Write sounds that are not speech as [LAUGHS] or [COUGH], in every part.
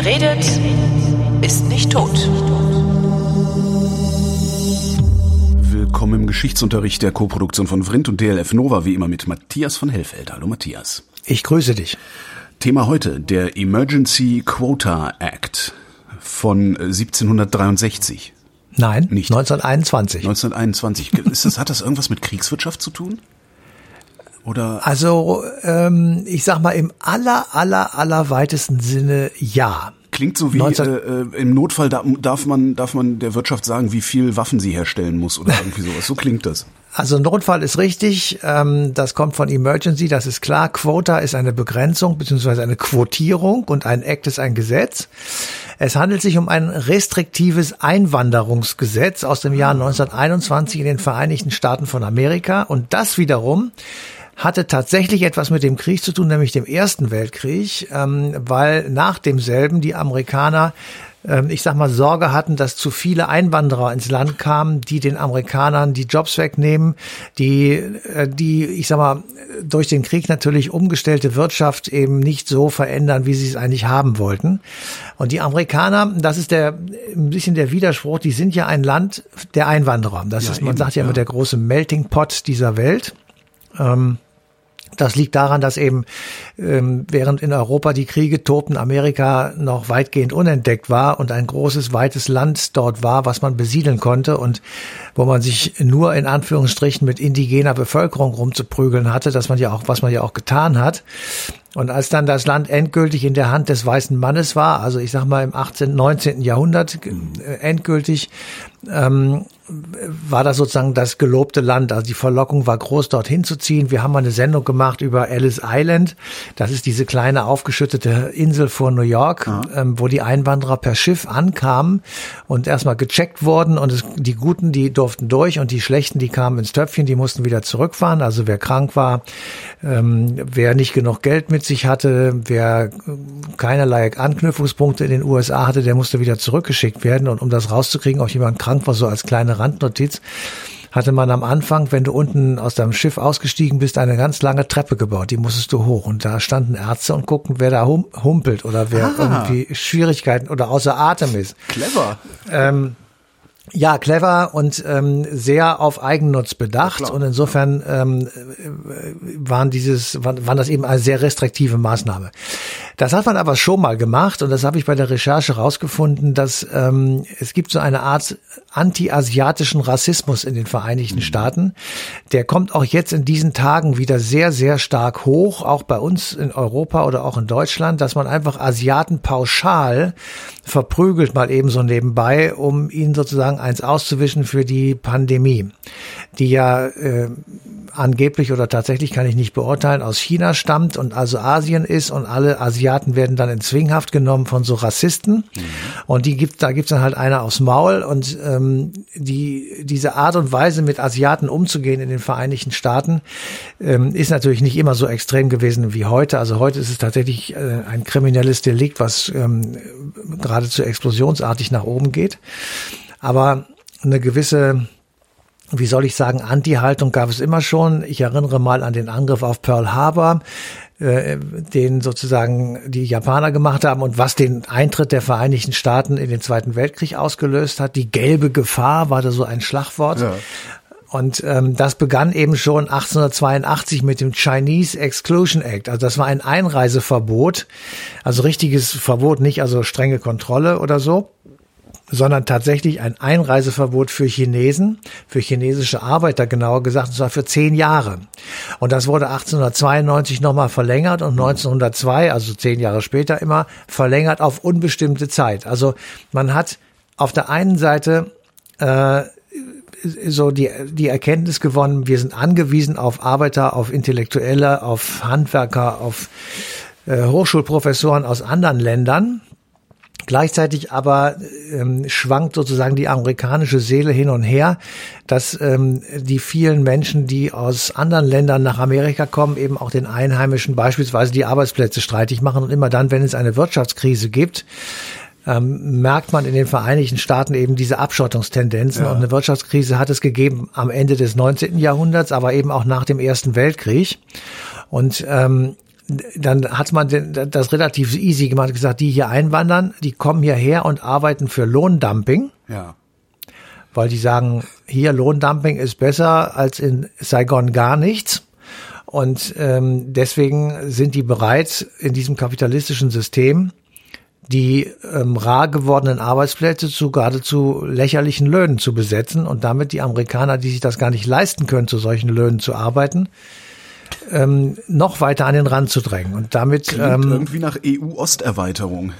Wer redet, ist nicht tot. Willkommen im Geschichtsunterricht der Koproduktion von Vrindt und DLF Nova, wie immer mit Matthias von Hellfeld. Hallo Matthias. Ich grüße dich. Thema heute, der Emergency Quota Act von 1763. Nein, nicht. 1921. 1921. Ist das, hat das irgendwas mit Kriegswirtschaft zu tun? Oder? Also, ähm, ich sag mal, im aller, aller, aller weitesten Sinne ja. Klingt so wie 19 äh, äh, im Notfall darf man darf man der Wirtschaft sagen, wie viel Waffen sie herstellen muss oder irgendwie sowas. So klingt das. Also Notfall ist richtig, ähm, das kommt von Emergency, das ist klar. Quota ist eine Begrenzung beziehungsweise eine Quotierung und ein Act ist ein Gesetz. Es handelt sich um ein restriktives Einwanderungsgesetz aus dem Jahr 1921 in den Vereinigten Staaten von Amerika und das wiederum hatte tatsächlich etwas mit dem Krieg zu tun, nämlich dem Ersten Weltkrieg, ähm, weil nach demselben die Amerikaner ähm, ich sag mal, Sorge hatten, dass zu viele Einwanderer ins Land kamen, die den Amerikanern die Jobs wegnehmen, die, äh, die, ich sag mal, durch den Krieg natürlich umgestellte Wirtschaft eben nicht so verändern, wie sie es eigentlich haben wollten. Und die Amerikaner, das ist der, ein bisschen der Widerspruch, die sind ja ein Land der Einwanderer. Das ja, ist, man eben, sagt ja, ja mit der große Melting Pot dieser Welt. Ähm, das liegt daran, dass eben ähm, während in Europa die Kriege tobten, Amerika noch weitgehend unentdeckt war und ein großes, weites Land dort war, was man besiedeln konnte und wo man sich nur in Anführungsstrichen mit indigener Bevölkerung rumzuprügeln hatte, dass man ja auch, was man ja auch getan hat. Und als dann das Land endgültig in der Hand des weißen Mannes war, also ich sag mal im 18., 19. Jahrhundert äh, endgültig, ähm, war das sozusagen das gelobte Land. Also die Verlockung war groß, dorthin zu ziehen. Wir haben mal eine Sendung gemacht über Ellis Island. Das ist diese kleine aufgeschüttete Insel vor New York, ja. ähm, wo die Einwanderer per Schiff ankamen und erstmal gecheckt wurden und es, die Guten, die durften durch und die Schlechten, die kamen ins Töpfchen, die mussten wieder zurückfahren. Also wer krank war, ähm, wer nicht genug Geld mit sich hatte, wer keinerlei Anknüpfungspunkte in den USA hatte, der musste wieder zurückgeschickt werden. Und um das rauszukriegen, ob jemand krank war, so als kleine Randnotiz, hatte man am Anfang, wenn du unten aus deinem Schiff ausgestiegen bist, eine ganz lange Treppe gebaut. Die musstest du hoch. Und da standen Ärzte und guckten, wer da hum humpelt oder wer ah. irgendwie Schwierigkeiten oder außer Atem ist. Clever. Ähm, ja, clever und ähm, sehr auf Eigennutz bedacht ja, und insofern ähm, waren dieses waren, waren das eben eine sehr restriktive Maßnahme. Das hat man aber schon mal gemacht und das habe ich bei der Recherche rausgefunden, dass ähm, es gibt so eine Art anti-asiatischen Rassismus in den Vereinigten mhm. Staaten. Der kommt auch jetzt in diesen Tagen wieder sehr sehr stark hoch, auch bei uns in Europa oder auch in Deutschland, dass man einfach Asiaten pauschal verprügelt mal eben so nebenbei, um ihnen sozusagen eins auszuwischen für die Pandemie, die ja äh, angeblich oder tatsächlich kann ich nicht beurteilen, aus China stammt und also Asien ist und alle Asiaten werden dann in Zwinghaft genommen von so Rassisten mhm. und die gibt, da gibt's dann halt einer aufs Maul und ähm, die diese Art und Weise mit Asiaten umzugehen in den Vereinigten Staaten ähm, ist natürlich nicht immer so extrem gewesen wie heute. Also heute ist es tatsächlich äh, ein kriminelles Delikt, was ähm, geradezu explosionsartig nach oben geht. Aber eine gewisse wie soll ich sagen, Anti-Haltung gab es immer schon. Ich erinnere mal an den Angriff auf Pearl Harbor, äh, den sozusagen die Japaner gemacht haben und was den Eintritt der Vereinigten Staaten in den Zweiten Weltkrieg ausgelöst hat. Die gelbe Gefahr war da so ein Schlagwort. Ja. Und ähm, das begann eben schon 1882 mit dem Chinese Exclusion Act. Also das war ein Einreiseverbot, also richtiges Verbot, nicht also strenge Kontrolle oder so sondern tatsächlich ein Einreiseverbot für Chinesen, für chinesische Arbeiter genauer gesagt, und zwar für zehn Jahre. Und das wurde 1892 nochmal verlängert und 1902, also zehn Jahre später immer, verlängert auf unbestimmte Zeit. Also man hat auf der einen Seite äh, so die, die Erkenntnis gewonnen, wir sind angewiesen auf Arbeiter, auf Intellektuelle, auf Handwerker, auf äh, Hochschulprofessoren aus anderen Ländern, Gleichzeitig aber ähm, schwankt sozusagen die amerikanische Seele hin und her, dass ähm, die vielen Menschen, die aus anderen Ländern nach Amerika kommen, eben auch den Einheimischen beispielsweise die Arbeitsplätze streitig machen. Und immer dann, wenn es eine Wirtschaftskrise gibt, ähm, merkt man in den Vereinigten Staaten eben diese Abschottungstendenzen. Ja. Und eine Wirtschaftskrise hat es gegeben am Ende des 19. Jahrhunderts, aber eben auch nach dem Ersten Weltkrieg. Und ähm, dann hat man das relativ easy gemacht, gesagt, die hier einwandern, die kommen hierher und arbeiten für Lohndumping. Ja. Weil die sagen, hier Lohndumping ist besser als in Saigon gar nichts. Und ähm, deswegen sind die bereit, in diesem kapitalistischen System die ähm, rar gewordenen Arbeitsplätze zu geradezu lächerlichen Löhnen zu besetzen und damit die Amerikaner, die sich das gar nicht leisten können, zu solchen Löhnen zu arbeiten, ähm, noch weiter an den Rand zu drängen. Und damit ähm, irgendwie nach EU-Osterweiterung.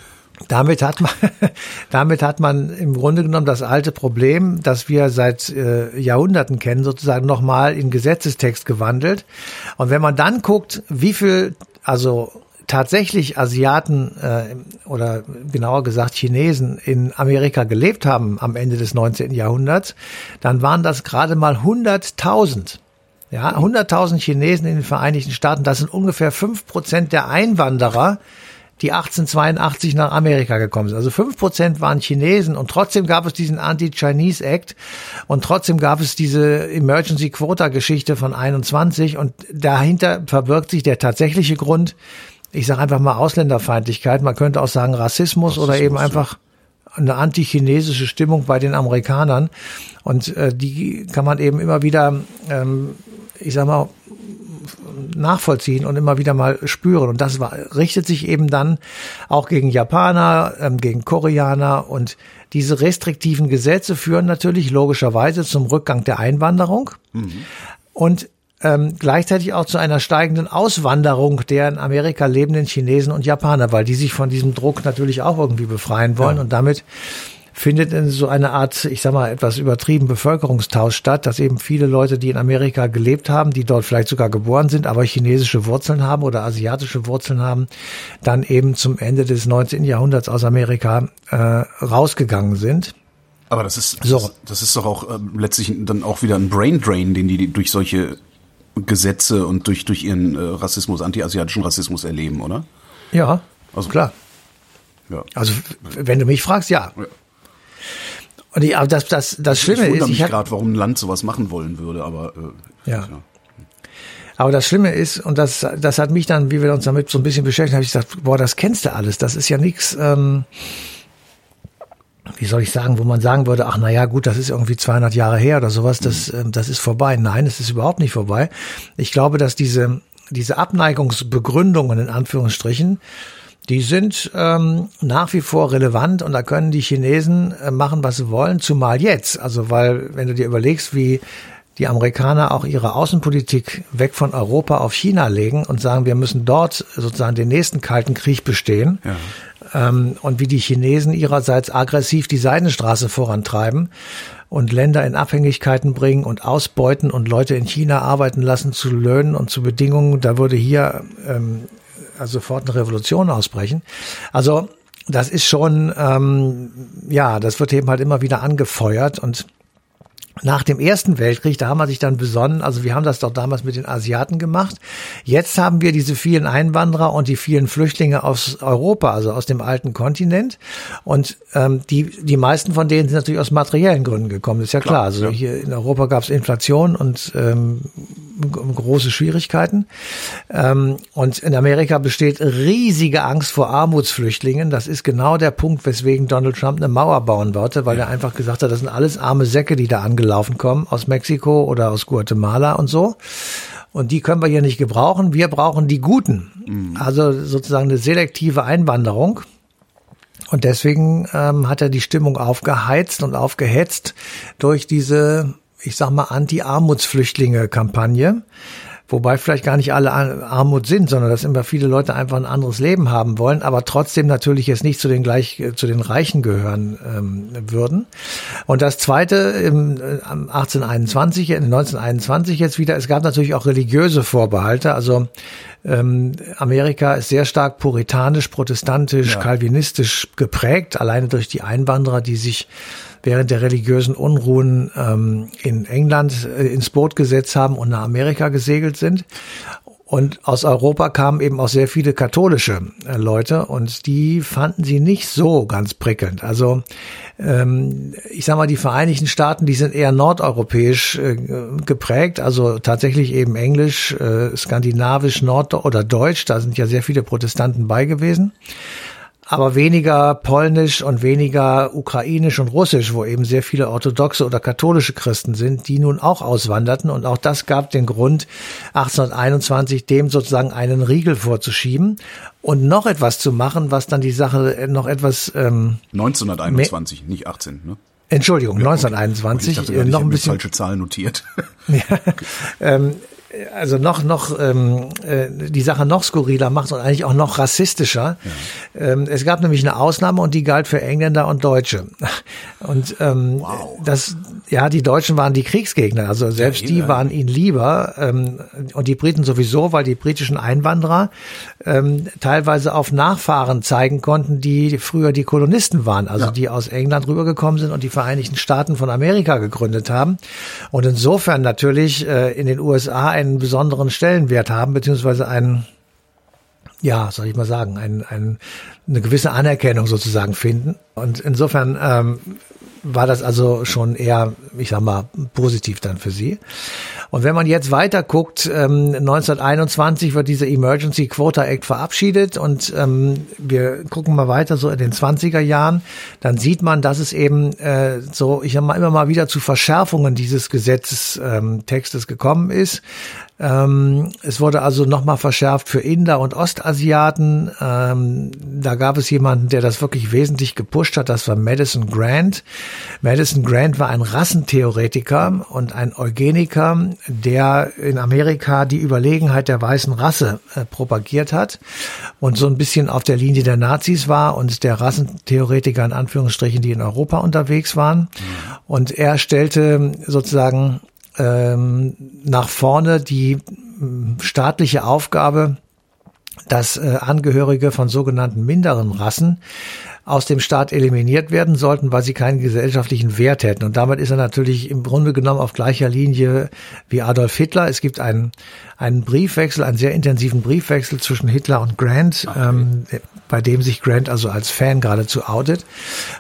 Damit hat man, [LAUGHS] damit hat man im Grunde genommen das alte Problem, das wir seit äh, Jahrhunderten kennen, sozusagen nochmal in Gesetzestext gewandelt. Und wenn man dann guckt, wie viel, also tatsächlich Asiaten äh, oder genauer gesagt Chinesen in Amerika gelebt haben am Ende des 19. Jahrhunderts, dann waren das gerade mal 100.000. Ja, 100.000 Chinesen in den Vereinigten Staaten, das sind ungefähr fünf Prozent der Einwanderer, die 1882 nach Amerika gekommen sind. Also fünf Prozent waren Chinesen und trotzdem gab es diesen Anti-Chinese Act und trotzdem gab es diese Emergency Quota Geschichte von 21 und dahinter verbirgt sich der tatsächliche Grund, ich sage einfach mal Ausländerfeindlichkeit, man könnte auch sagen Rassismus, Rassismus oder eben einfach eine antichinesische Stimmung bei den Amerikanern. Und äh, die kann man eben immer wieder ähm, ich sag mal, nachvollziehen und immer wieder mal spüren. Und das war, richtet sich eben dann auch gegen Japaner, ähm, gegen Koreaner und diese restriktiven Gesetze führen natürlich logischerweise zum Rückgang der Einwanderung mhm. und ähm, gleichzeitig auch zu einer steigenden Auswanderung der in Amerika lebenden Chinesen und Japaner, weil die sich von diesem Druck natürlich auch irgendwie befreien wollen ja. und damit findet in so eine Art, ich sag mal, etwas übertrieben Bevölkerungstausch statt, dass eben viele Leute, die in Amerika gelebt haben, die dort vielleicht sogar geboren sind, aber chinesische Wurzeln haben oder asiatische Wurzeln haben, dann eben zum Ende des 19. Jahrhunderts aus Amerika äh, rausgegangen sind. Aber das ist, so. das, das ist doch auch äh, letztlich dann auch wieder ein Brain Drain, den die durch solche Gesetze und durch, durch ihren äh, Rassismus, anti-asiatischen Rassismus erleben, oder? Ja, also, klar. Ja. Also, wenn du mich fragst, ja. ja. Und ich, aber das, das, das Schlimme ich ist, ich mich gerade, warum ein Land sowas machen wollen würde, aber äh, ja. ja. Aber das Schlimme ist, und das, das hat mich dann, wie wir uns damit so ein bisschen beschäftigt, habe ich gesagt, boah, das kennst du alles. Das ist ja nichts, ähm, wie soll ich sagen, wo man sagen würde, ach na ja, gut, das ist irgendwie 200 Jahre her oder sowas, das, mhm. ähm, das ist vorbei. Nein, es ist überhaupt nicht vorbei. Ich glaube, dass diese, diese Abneigungsbegründungen in Anführungsstrichen die sind ähm, nach wie vor relevant und da können die Chinesen äh, machen, was sie wollen, zumal jetzt. Also weil, wenn du dir überlegst, wie die Amerikaner auch ihre Außenpolitik weg von Europa auf China legen und sagen, wir müssen dort sozusagen den nächsten Kalten Krieg bestehen. Ja. Ähm, und wie die Chinesen ihrerseits aggressiv die Seidenstraße vorantreiben und Länder in Abhängigkeiten bringen und ausbeuten und Leute in China arbeiten lassen zu Löhnen und zu Bedingungen. Da würde hier ähm, sofort eine Revolution ausbrechen. Also das ist schon, ähm, ja, das wird eben halt immer wieder angefeuert und nach dem Ersten Weltkrieg, da haben wir sich dann besonnen, also wir haben das doch damals mit den Asiaten gemacht. Jetzt haben wir diese vielen Einwanderer und die vielen Flüchtlinge aus Europa, also aus dem alten Kontinent. Und ähm, die, die meisten von denen sind natürlich aus materiellen Gründen gekommen, ist ja klar. klar also ja. hier in Europa gab es Inflation und ähm, große Schwierigkeiten. Ähm, und in Amerika besteht riesige Angst vor Armutsflüchtlingen. Das ist genau der Punkt, weswegen Donald Trump eine Mauer bauen wollte, weil er einfach gesagt hat, das sind alles arme Säcke, die da angelaufen kommen aus Mexiko oder aus Guatemala und so. Und die können wir hier nicht gebrauchen. Wir brauchen die Guten. Mhm. Also sozusagen eine selektive Einwanderung. Und deswegen ähm, hat er die Stimmung aufgeheizt und aufgehetzt durch diese ich sag mal, Anti-Armutsflüchtlinge-Kampagne. Wobei vielleicht gar nicht alle Armut sind, sondern dass immer viele Leute einfach ein anderes Leben haben wollen, aber trotzdem natürlich jetzt nicht zu den gleich zu den Reichen gehören ähm, würden. Und das Zweite im 1821, äh, 1921 jetzt wieder, es gab natürlich auch religiöse Vorbehalte. Also ähm, Amerika ist sehr stark puritanisch, protestantisch, ja. kalvinistisch geprägt, alleine durch die Einwanderer, die sich während der religiösen Unruhen ähm, in England äh, ins Boot gesetzt haben und nach Amerika gesegelt sind. Und aus Europa kamen eben auch sehr viele katholische äh, Leute und die fanden sie nicht so ganz prickelnd. Also ähm, ich sage mal, die Vereinigten Staaten, die sind eher nordeuropäisch äh, geprägt, also tatsächlich eben Englisch, äh, Skandinavisch, Nord- oder Deutsch. Da sind ja sehr viele Protestanten bei gewesen aber weniger polnisch und weniger ukrainisch und russisch, wo eben sehr viele orthodoxe oder katholische Christen sind, die nun auch auswanderten. Und auch das gab den Grund, 1821 dem sozusagen einen Riegel vorzuschieben und noch etwas zu machen, was dann die Sache noch etwas... Ähm, 1921, nicht 18, ne? Entschuldigung, ja, 1921, ich dachte, noch ein bisschen falsche Zahl notiert. [LAUGHS] [LAUGHS] ja, ähm, also noch noch ähm, äh, die Sache noch skurriler macht und eigentlich auch noch rassistischer. Ja. Ähm, es gab nämlich eine Ausnahme und die galt für Engländer und Deutsche. Und ähm, wow. das ja die Deutschen waren die Kriegsgegner, also selbst ja, die waren ihnen lieber ähm, und die Briten sowieso, weil die britischen Einwanderer ähm, teilweise auf Nachfahren zeigen konnten, die früher die Kolonisten waren, also ja. die aus England rübergekommen sind und die Vereinigten Staaten von Amerika gegründet haben. Und insofern natürlich äh, in den USA einen besonderen Stellenwert haben, beziehungsweise einen, ja, soll ich mal sagen, ein, ein, eine gewisse Anerkennung sozusagen finden. Und insofern ähm, war das also schon eher, ich sag mal, positiv dann für sie. Und wenn man jetzt weiter guckt, ähm, 1921 wird dieser Emergency Quota Act verabschiedet und ähm, wir gucken mal weiter so in den 20er Jahren, dann sieht man, dass es eben äh, so, ich sag immer mal wieder zu Verschärfungen dieses Gesetzestextes ähm, gekommen ist. Ähm, es wurde also nochmal verschärft für Inder und Ostasiaten. Ähm, da gab es jemanden, der das wirklich wesentlich gepusht hat. Das war Madison Grant. Madison Grant war ein Rassentheoretiker und ein Eugeniker, der in Amerika die Überlegenheit der weißen Rasse äh, propagiert hat und so ein bisschen auf der Linie der Nazis war und der Rassentheoretiker in Anführungsstrichen, die in Europa unterwegs waren. Mhm. Und er stellte sozusagen ähm, nach vorne die staatliche Aufgabe, dass äh, Angehörige von sogenannten minderen Rassen aus dem Staat eliminiert werden sollten, weil sie keinen gesellschaftlichen Wert hätten. Und damit ist er natürlich im Grunde genommen auf gleicher Linie wie Adolf Hitler. Es gibt einen, einen Briefwechsel, einen sehr intensiven Briefwechsel zwischen Hitler und Grant, okay. ähm, bei dem sich Grant also als Fan geradezu outet.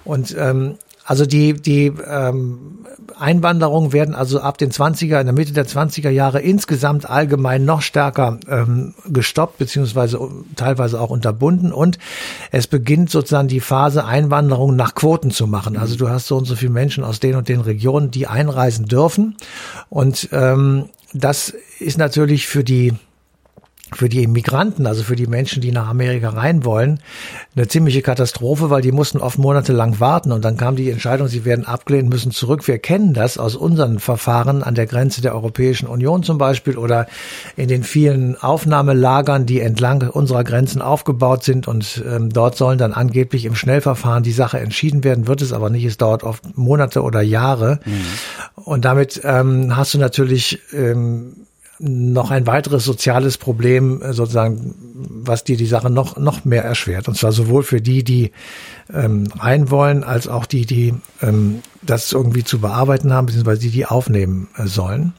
Und ähm, also die, die ähm, Einwanderungen werden also ab den 20er, in der Mitte der 20er Jahre insgesamt allgemein noch stärker ähm, gestoppt, beziehungsweise teilweise auch unterbunden. Und es beginnt sozusagen die Phase Einwanderung nach Quoten zu machen. Also du hast so und so viele Menschen aus den und den Regionen, die einreisen dürfen. Und ähm, das ist natürlich für die für die Immigranten, also für die Menschen, die nach Amerika rein wollen, eine ziemliche Katastrophe, weil die mussten oft monatelang warten und dann kam die Entscheidung, sie werden abgelehnt, müssen zurück. Wir kennen das aus unseren Verfahren an der Grenze der Europäischen Union zum Beispiel oder in den vielen Aufnahmelagern, die entlang unserer Grenzen aufgebaut sind und ähm, dort sollen dann angeblich im Schnellverfahren die Sache entschieden werden, wird es aber nicht. Es dauert oft Monate oder Jahre mhm. und damit ähm, hast du natürlich ähm, noch ein weiteres soziales Problem äh, sozusagen, was dir die Sache noch noch mehr erschwert. Und zwar sowohl für die, die ähm, rein wollen, als auch die, die ähm, das irgendwie zu bearbeiten haben, beziehungsweise die, die aufnehmen äh, sollen.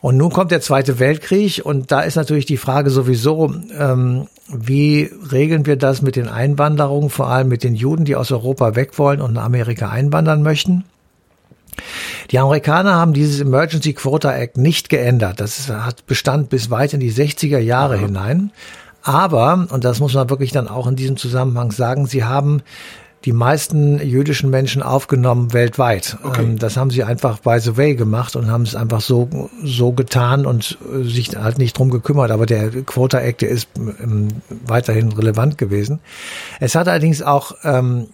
Und nun kommt der Zweite Weltkrieg und da ist natürlich die Frage sowieso, ähm, wie regeln wir das mit den Einwanderungen, vor allem mit den Juden, die aus Europa weg wollen und nach Amerika einwandern möchten? Die Amerikaner haben dieses Emergency Quota Act nicht geändert. Das hat Bestand bis weit in die 60er Jahre Aha. hinein. Aber, und das muss man wirklich dann auch in diesem Zusammenhang sagen, sie haben die meisten jüdischen Menschen aufgenommen weltweit. Okay. Ähm, das haben sie einfach by the way gemacht und haben es einfach so, so getan und äh, sich halt nicht drum gekümmert. Aber der Quota Act, der ist ähm, weiterhin relevant gewesen. Es hat allerdings auch ähm,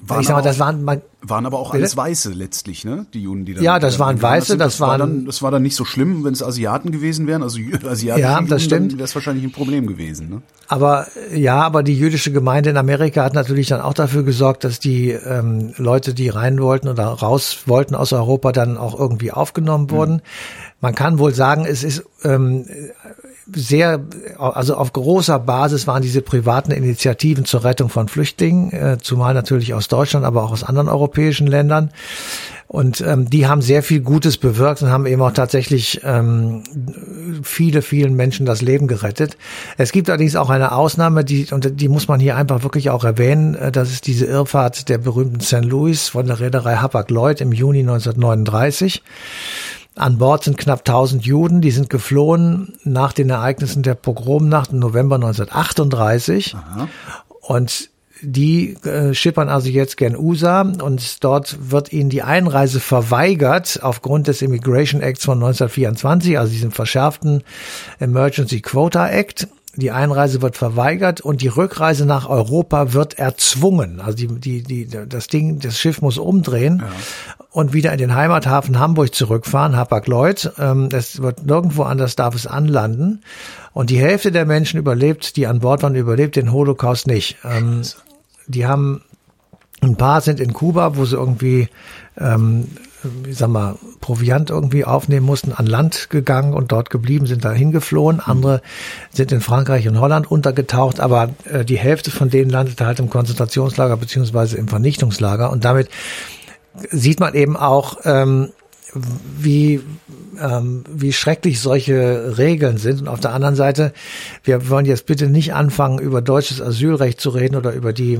waren ich sag mal, das waren, man, waren aber auch alles Weiße letztlich, ne? Die Juden, die da. Ja, das waren Weiße, das, das, waren. War dann, das war dann nicht so schlimm, wenn es Asiaten gewesen wären. Also [LAUGHS] Asiaten, ja, das stimmt. wäre es wahrscheinlich ein Problem gewesen, ne? Aber ja, aber die jüdische Gemeinde in Amerika hat natürlich dann auch dafür gesorgt, dass die ähm, Leute, die rein wollten oder raus wollten aus Europa, dann auch irgendwie aufgenommen wurden. Mhm. Man kann wohl sagen, es ist ähm, sehr, also auf großer Basis waren diese privaten Initiativen zur Rettung von Flüchtlingen, äh, zumal natürlich aus Deutschland, aber auch aus anderen europäischen Ländern. Und ähm, die haben sehr viel Gutes bewirkt und haben eben auch tatsächlich ähm, viele, vielen Menschen das Leben gerettet. Es gibt allerdings auch eine Ausnahme, die, und die muss man hier einfach wirklich auch erwähnen. Äh, das ist diese Irrfahrt der berühmten St. Louis von der Reederei Hapag-Lloyd im Juni 1939. An Bord sind knapp 1000 Juden, die sind geflohen nach den Ereignissen der Pogromnacht im November 1938. Aha. Und die äh, schippern also jetzt gern USA und dort wird ihnen die Einreise verweigert aufgrund des Immigration Acts von 1924, also diesem verschärften Emergency Quota Act. Die Einreise wird verweigert und die Rückreise nach Europa wird erzwungen. Also die, die, die, das Ding, das Schiff muss umdrehen ja. und wieder in den Heimathafen Hamburg zurückfahren, Hapag-Lloyd. Ähm, es wird nirgendwo anders darf es anlanden. Und die Hälfte der Menschen überlebt, die an Bord waren, überlebt den Holocaust nicht. Ähm, die haben ein paar sind in Kuba, wo sie irgendwie, ähm, ich sag mal, Proviant irgendwie aufnehmen mussten, an Land gegangen und dort geblieben, sind da hingeflohen. Andere sind in Frankreich und Holland untergetaucht, aber äh, die Hälfte von denen landete halt im Konzentrationslager beziehungsweise im Vernichtungslager. Und damit sieht man eben auch, ähm, wie, ähm, wie schrecklich solche Regeln sind. Und auf der anderen Seite, wir wollen jetzt bitte nicht anfangen, über deutsches Asylrecht zu reden oder über die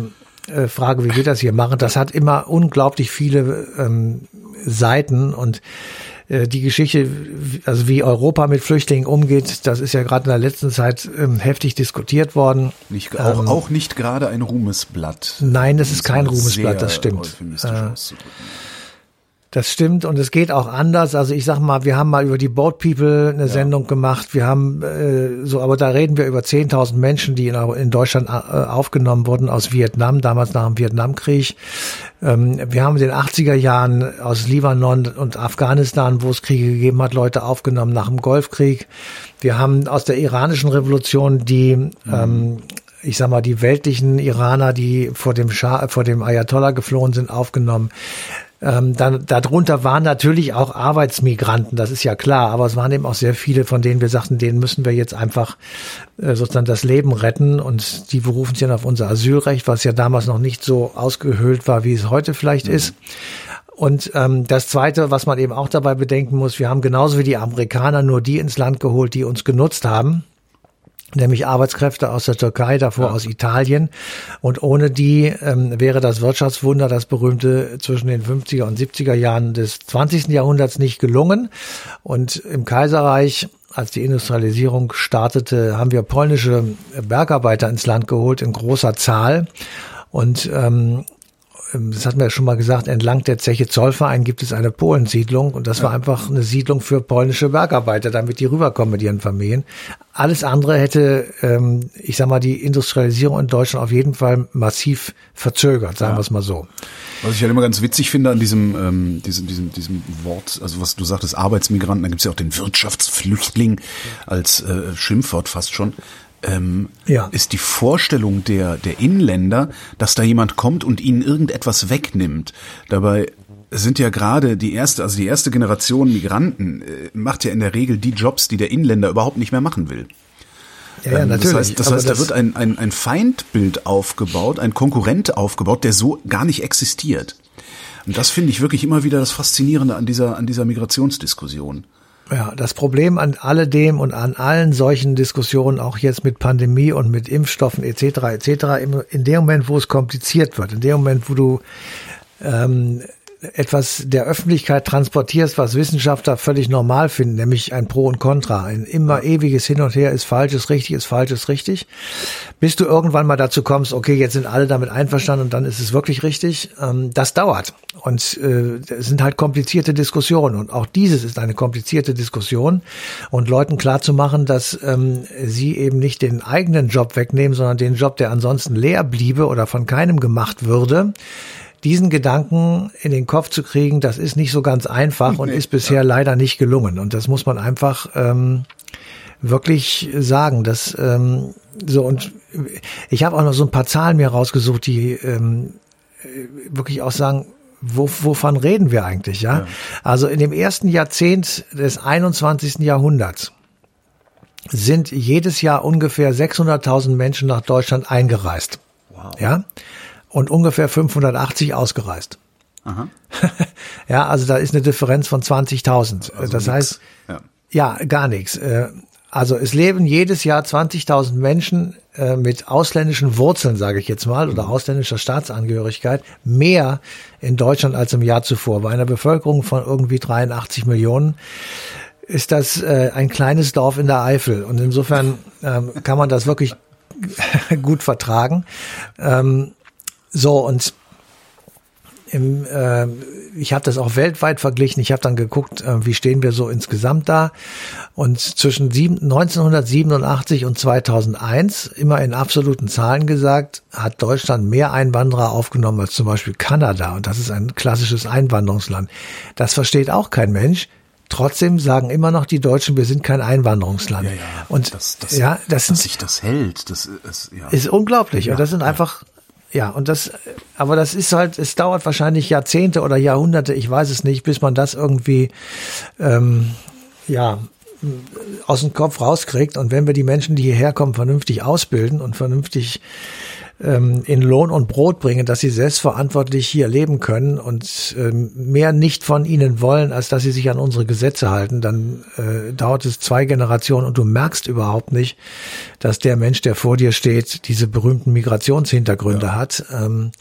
äh, Frage, wie wir das hier machen, das hat immer unglaublich viele ähm, Seiten und äh, die Geschichte, also wie Europa mit Flüchtlingen umgeht, das ist ja gerade in der letzten Zeit ähm, heftig diskutiert worden. Nicht, auch, ähm, auch nicht gerade ein Ruhmesblatt. Nein, das ist kein Ruhmesblatt, das stimmt. Äh, das stimmt und es geht auch anders. Also ich sag mal, wir haben mal über die Boat People eine ja. Sendung gemacht. Wir haben äh, so, aber da reden wir über 10.000 Menschen, die in, in Deutschland äh, aufgenommen wurden aus Vietnam, damals nach dem Vietnamkrieg. Ähm, wir haben in den 80er Jahren aus Libanon und Afghanistan, wo es Kriege gegeben hat, Leute aufgenommen nach dem Golfkrieg. Wir haben aus der iranischen Revolution die mhm. ähm, ich sag mal, die weltlichen Iraner, die vor dem Schah, vor dem Ayatollah geflohen sind, aufgenommen. Ähm, dann, darunter waren natürlich auch Arbeitsmigranten, das ist ja klar, aber es waren eben auch sehr viele, von denen wir sagten, denen müssen wir jetzt einfach äh, sozusagen das Leben retten und die berufen sich dann auf unser Asylrecht, was ja damals noch nicht so ausgehöhlt war, wie es heute vielleicht mhm. ist. Und ähm, das Zweite, was man eben auch dabei bedenken muss, wir haben genauso wie die Amerikaner nur die ins Land geholt, die uns genutzt haben nämlich Arbeitskräfte aus der Türkei, davor ja. aus Italien. Und ohne die ähm, wäre das Wirtschaftswunder, das berühmte zwischen den 50er und 70er Jahren des 20. Jahrhunderts nicht gelungen. Und im Kaiserreich, als die Industrialisierung startete, haben wir polnische Bergarbeiter ins Land geholt in großer Zahl. Und ähm, das hatten wir ja schon mal gesagt, entlang der Zeche Zollverein gibt es eine Polensiedlung und das war einfach eine Siedlung für polnische Bergarbeiter, damit die rüberkommen mit ihren Familien. Alles andere hätte, ähm, ich sag mal, die Industrialisierung in Deutschland auf jeden Fall massiv verzögert, sagen ja. wir es mal so. Was ich halt immer ganz witzig finde an diesem, ähm, diesem, diesem, diesem Wort, also was du sagtest, Arbeitsmigranten, da gibt es ja auch den Wirtschaftsflüchtling als äh, Schimpfwort fast schon ähm, ja. ist die Vorstellung der, der Inländer, dass da jemand kommt und ihnen irgendetwas wegnimmt. Dabei sind ja gerade die erste, also die erste Generation Migranten äh, macht ja in der Regel die Jobs, die der Inländer überhaupt nicht mehr machen will. Ja, ja, natürlich. Das heißt, das heißt da wird ein, ein, ein Feindbild aufgebaut, ein Konkurrent aufgebaut, der so gar nicht existiert. Und das finde ich wirklich immer wieder das Faszinierende an dieser, an dieser Migrationsdiskussion. Ja, das Problem an alledem und an allen solchen Diskussionen, auch jetzt mit Pandemie und mit Impfstoffen etc. etc. in dem Moment, wo es kompliziert wird, in dem Moment, wo du ähm, etwas der Öffentlichkeit transportierst, was Wissenschaftler völlig normal finden, nämlich ein Pro und Contra, ein immer ewiges Hin und Her ist falsch, ist richtig, ist falsch, ist richtig, bis du irgendwann mal dazu kommst, okay, jetzt sind alle damit einverstanden und dann ist es wirklich richtig, ähm, das dauert. Und äh, es sind halt komplizierte Diskussionen und auch dieses ist eine komplizierte Diskussion und Leuten klar zu machen, dass ähm, sie eben nicht den eigenen Job wegnehmen, sondern den Job, der ansonsten leer bliebe oder von keinem gemacht würde, diesen Gedanken in den Kopf zu kriegen, das ist nicht so ganz einfach und nee, ist bisher ja. leider nicht gelungen. Und das muss man einfach ähm, wirklich sagen. Dass, ähm, so und ich habe auch noch so ein paar Zahlen mir rausgesucht, die ähm, wirklich auch sagen, wo, wovon reden wir eigentlich, ja? ja? Also in dem ersten Jahrzehnt des 21. Jahrhunderts sind jedes Jahr ungefähr 600.000 Menschen nach Deutschland eingereist. Wow. Ja? Und ungefähr 580 ausgereist. Aha. [LAUGHS] ja, also da ist eine Differenz von 20.000. Also das nix. heißt, ja. ja. gar nichts. Äh, Also es leben jedes Jahr 20.000 Menschen äh, mit ausländischen Wurzeln, sage ich jetzt mal, oder ausländischer Staatsangehörigkeit, mehr in Deutschland als im Jahr zuvor. Bei einer Bevölkerung von irgendwie 83 Millionen ist das äh, ein kleines Dorf in der Eifel. Und insofern ähm, kann man das wirklich [LAUGHS] gut vertragen. Ähm, so, und im, äh, ich habe das auch weltweit verglichen. Ich habe dann geguckt, äh, wie stehen wir so insgesamt da. Und zwischen sieben, 1987 und 2001, immer in absoluten Zahlen gesagt, hat Deutschland mehr Einwanderer aufgenommen als zum Beispiel Kanada. Und das ist ein klassisches Einwanderungsland. Das versteht auch kein Mensch. Trotzdem sagen immer noch die Deutschen, wir sind kein Einwanderungsland. Ja, ja, und das, das, ja, das dass sich das hält, das ist, ja. ist unglaublich. Ja, und das sind einfach ja, und das, aber das ist halt, es dauert wahrscheinlich Jahrzehnte oder Jahrhunderte, ich weiß es nicht, bis man das irgendwie, ähm, ja, aus dem Kopf rauskriegt. Und wenn wir die Menschen, die hierher kommen, vernünftig ausbilden und vernünftig ähm, in Lohn und Brot bringen, dass sie selbstverantwortlich hier leben können und ähm, mehr nicht von ihnen wollen, als dass sie sich an unsere Gesetze halten, dann äh, dauert es zwei Generationen und du merkst überhaupt nicht, dass der Mensch, der vor dir steht, diese berühmten Migrationshintergründe ja. hat. Ähm,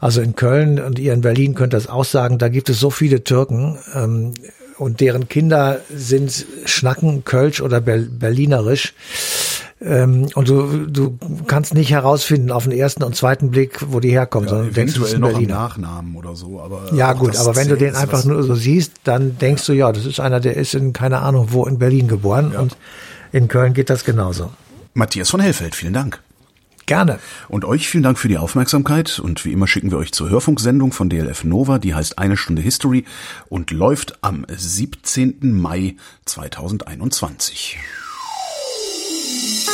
also in Köln und ihr in Berlin könnt das auch sagen, da gibt es so viele Türken. Ähm, und deren Kinder sind Schnacken, Kölsch oder Berlinerisch. Ähm, und du, du kannst nicht herausfinden auf den ersten und zweiten Blick, wo die herkommen, ja, sondern denkst du, es noch Berliner. Nachnamen oder so. Aber ja gut, aber wenn du den einfach nur so siehst, dann denkst du, ja, das ist einer, der ist in keine Ahnung wo in Berlin geboren ja. und in Köln geht das genauso. Matthias von Hellfeld, vielen Dank. Gerne. Und euch vielen Dank für die Aufmerksamkeit und wie immer schicken wir euch zur Hörfunksendung von DLF Nova, die heißt Eine Stunde History und läuft am 17. Mai 2021. 哦。